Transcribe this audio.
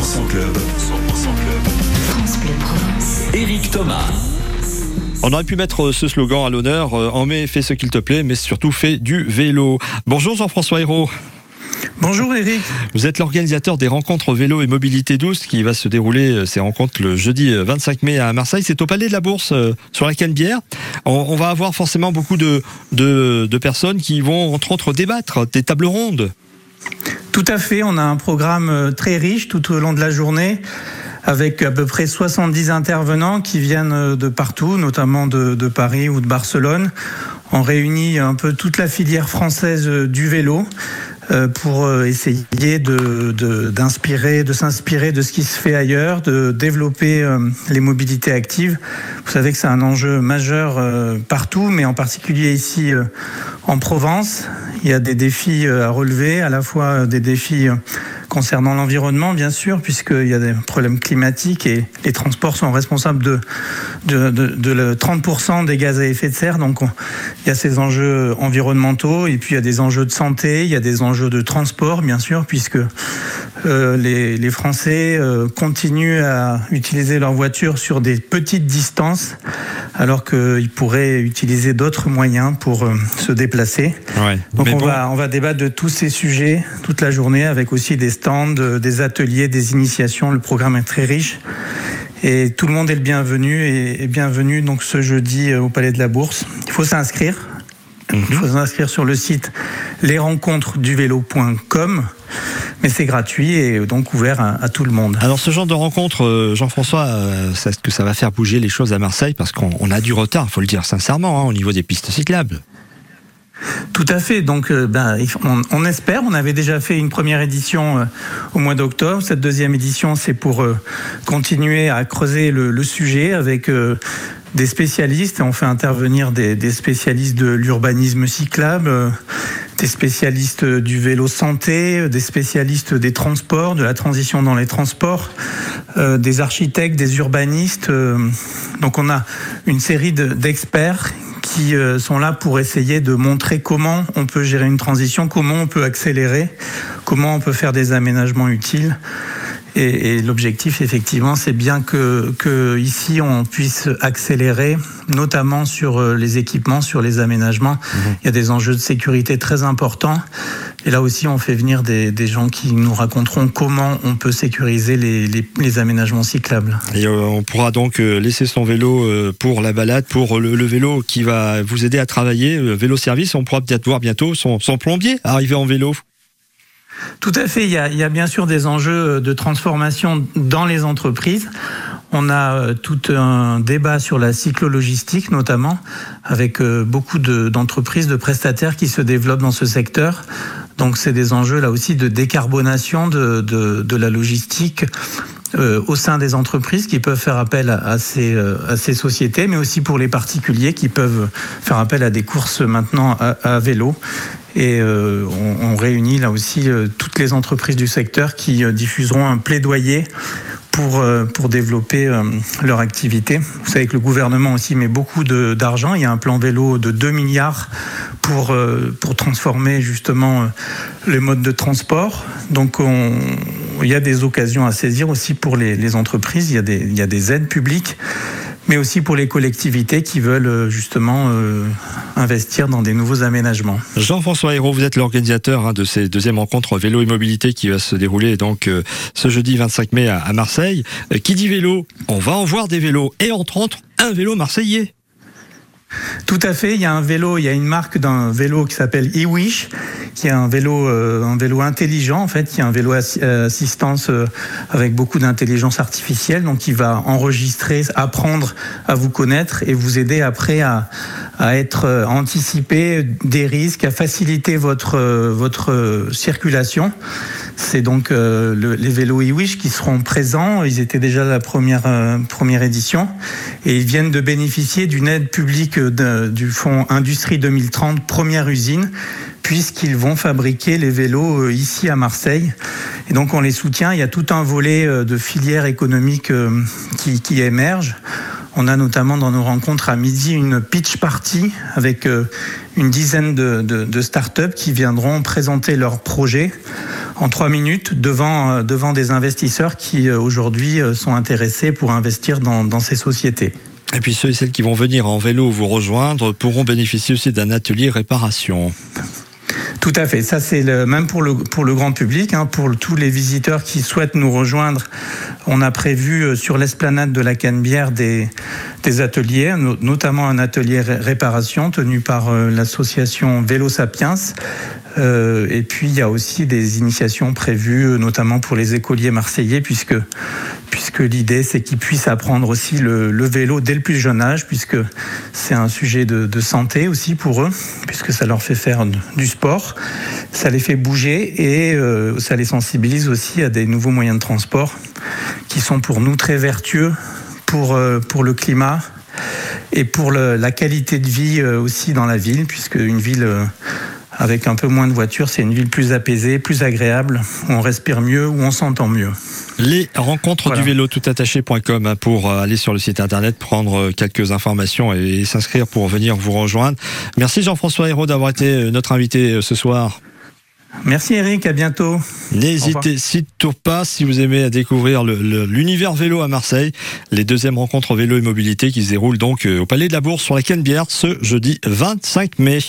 Club. 100% Club. France Bleu Provence. Éric Thomas. On aurait pu mettre ce slogan à l'honneur euh, en mai, fais ce qu'il te plaît, mais surtout fais du vélo. Bonjour Jean-François Hérault. Bonjour Eric. Vous êtes l'organisateur des rencontres vélo et mobilité douce qui va se dérouler euh, ces rencontres le jeudi 25 euh, mai à Marseille. C'est au Palais de la Bourse sur la Canebière. On, va avoir forcément beaucoup de, de personnes qui vont entre autres débattre des tables rondes. Tout à fait, on a un programme très riche tout au long de la journée avec à peu près 70 intervenants qui viennent de partout, notamment de, Paris ou de Barcelone. On réunit un peu toute la filière française du vélo euh, pour euh, essayer d'inspirer, de, s'inspirer de ce qui se fait ailleurs, de développer euh, les mobilités actives. Vous savez que c'est un enjeu majeur partout, mais en particulier ici en Provence. Il y a des défis à relever, à la fois des défis concernant l'environnement, bien sûr, puisqu'il y a des problèmes climatiques et les transports sont responsables de, de, 30% des gaz à effet de serre. Donc, il y a ces enjeux environnementaux et puis il y a des enjeux de santé, il y a des enjeux de transport, bien sûr, puisque euh, les, Français euh, continuent à utiliser leur voiture sur des petites distances, alors qu'ils pourraient utiliser d'autres moyens pour euh, se déplacer. Donc on, va, on va débattre de tous ces sujets toute la journée, avec aussi des stands, des ateliers, des initiations. Le programme est très riche. Et tout le monde est le bienvenu et, bienvenu donc ce jeudi au Palais de la Bourse. Il faut s'inscrire. Il faut mhm. s'inscrire sur le site lesrencontresduvélo.com mais c'est gratuit et donc ouvert à, tout le monde. Alors ce genre de rencontre, euh, Jean-François, euh, est-ce que ça va faire bouger les choses à Marseille Parce qu'on a du retard, il faut le dire sincèrement, hein, au niveau des pistes cyclables. Tout à fait. Donc, euh, ben, on, espère. On avait déjà fait une première édition au mois d'octobre. Cette deuxième édition, c'est pour continuer à creuser le, sujet avec des spécialistes. On fait intervenir des, spécialistes de l'urbanisme cyclable, des spécialistes du vélo santé, des spécialistes des transports, de la transition dans les transports, euh, des architectes, des urbanistes. Euh, donc on a une série d'experts qui euh, sont là pour essayer de montrer comment on peut gérer une transition, comment on peut accélérer, comment on peut faire des aménagements utiles. Et, l'objectif, effectivement, c'est bien que, que, ici on puisse accélérer, notamment sur euh, les équipements, sur les aménagements. Mhm. Il y a des enjeux de sécurité très importants. Et là aussi, on fait venir des, des gens qui nous raconteront comment on peut sécuriser les, les, les aménagements cyclables. Et euh, on pourra donc euh, laisser son vélo pour la balade, pour le, vélo qui va vous aider à travailler, vélo service. On pourra peut-être voir bientôt son, son plombier arriver en vélo. Tout à fait. Il y, a, bien sûr des enjeux de transformation dans les entreprises. On a euh, tout un débat sur la cyclologistique, notamment, avec euh, beaucoup d'entreprises, de, prestataires qui se développent dans ce secteur. Donc, c'est des enjeux là aussi de décarbonation de, la logistique. Euh, au sein des entreprises qui peuvent faire appel à ces sociétés, mais aussi pour les particuliers qui peuvent faire appel à des courses maintenant à vélo et euh, on, réunit là aussi euh, toutes les entreprises du secteur qui euh, diffuseront un plaidoyer pour, pour développer leur activité. Vous savez que le gouvernement aussi met beaucoup d'argent. Il y a un plan vélo de 2 milliards pour, pour transformer justement les modes de transport. Donc on, il y a des occasions à saisir aussi pour les, les entreprises. Il y, a des, il y a des aides publiques mais aussi pour les collectivités qui veulent euh, justement euh, investir dans des nouveaux aménagements. Jean-François Hérault, vous êtes l'organisateur hein, de ces deuxième rencontres vélo et mobilité qui va se dérouler donc euh, ce jeudi 25 mai à, Marseille. qui dit vélo On va en voir des vélos et entre autres un vélo marseillais. Tout à fait. Il y a un vélo, il y a une marque d'un vélo qui s'appelle eWish, qui est un vélo, euh, un vélo intelligent en fait, qui est un vélo euh, assistance euh, avec beaucoup d'intelligence artificielle, donc qui va enregistrer, apprendre à vous connaître et vous aider après à, à être anticiper des risques, à faciliter votre votre circulation. C'est donc les vélos eWish qui seront présents. Ils étaient déjà la première première édition et ils viennent de bénéficier d'une aide publique du fonds Industrie 2030, première usine, puisqu'ils vont fabriquer les vélos euh, ici à Marseille. Et donc on les soutient. Il y a tout un volet euh, de filières économiques euh, qui, qui émerge. On a notamment dans nos rencontres à midi une pitch party avec une dizaine de, startups qui viendront présenter leurs projets en trois minutes devant, devant des investisseurs qui aujourd'hui sont intéressés pour investir dans ces sociétés. Et puis ceux et celles qui vont venir en vélo vous rejoindre pourront bénéficier aussi d'un atelier réparation. Tout à fait. Ça, c'est le, même pour le, grand public, hein, pour tous les visiteurs qui souhaitent nous rejoindre. On a prévu euh, sur l'esplanade de la Canebière des, des ateliers, notamment un atelier réparation tenu par euh, l'association Vélo Sapiens. Euh, et puis il y a aussi des initiations prévues, notamment pour les écoliers marseillais, puisque puisque l'idée c'est qu'ils puissent apprendre aussi le, vélo dès le plus jeune âge, puisque c'est un sujet de, santé aussi pour eux, puisque ça leur fait faire du sport, ça les fait bouger et euh, ça les sensibilise aussi à des nouveaux moyens de transport qui sont pour nous très vertueux pour, euh, pour le climat et pour le, la qualité de vie euh, aussi dans la ville, puisque une ville euh, avec un peu moins de voitures, c'est une ville plus apaisée, plus agréable, où on respire mieux, où on s'entend mieux. Les rencontres voilà. du vélo toutattaché.com hein, pour aller sur le site internet, prendre quelques informations et s'inscrire pour venir vous rejoindre. Merci Jean-François Hérault d'avoir été notre invité ce soir. Merci Eric, à bientôt. N'hésitez surtout pas si vous aimez à découvrir l'univers vélo à Marseille, les deuxièmes rencontres vélo et mobilité qui se déroulent donc au Palais de la Bourse sur la Canebière ce jeudi 25 mai.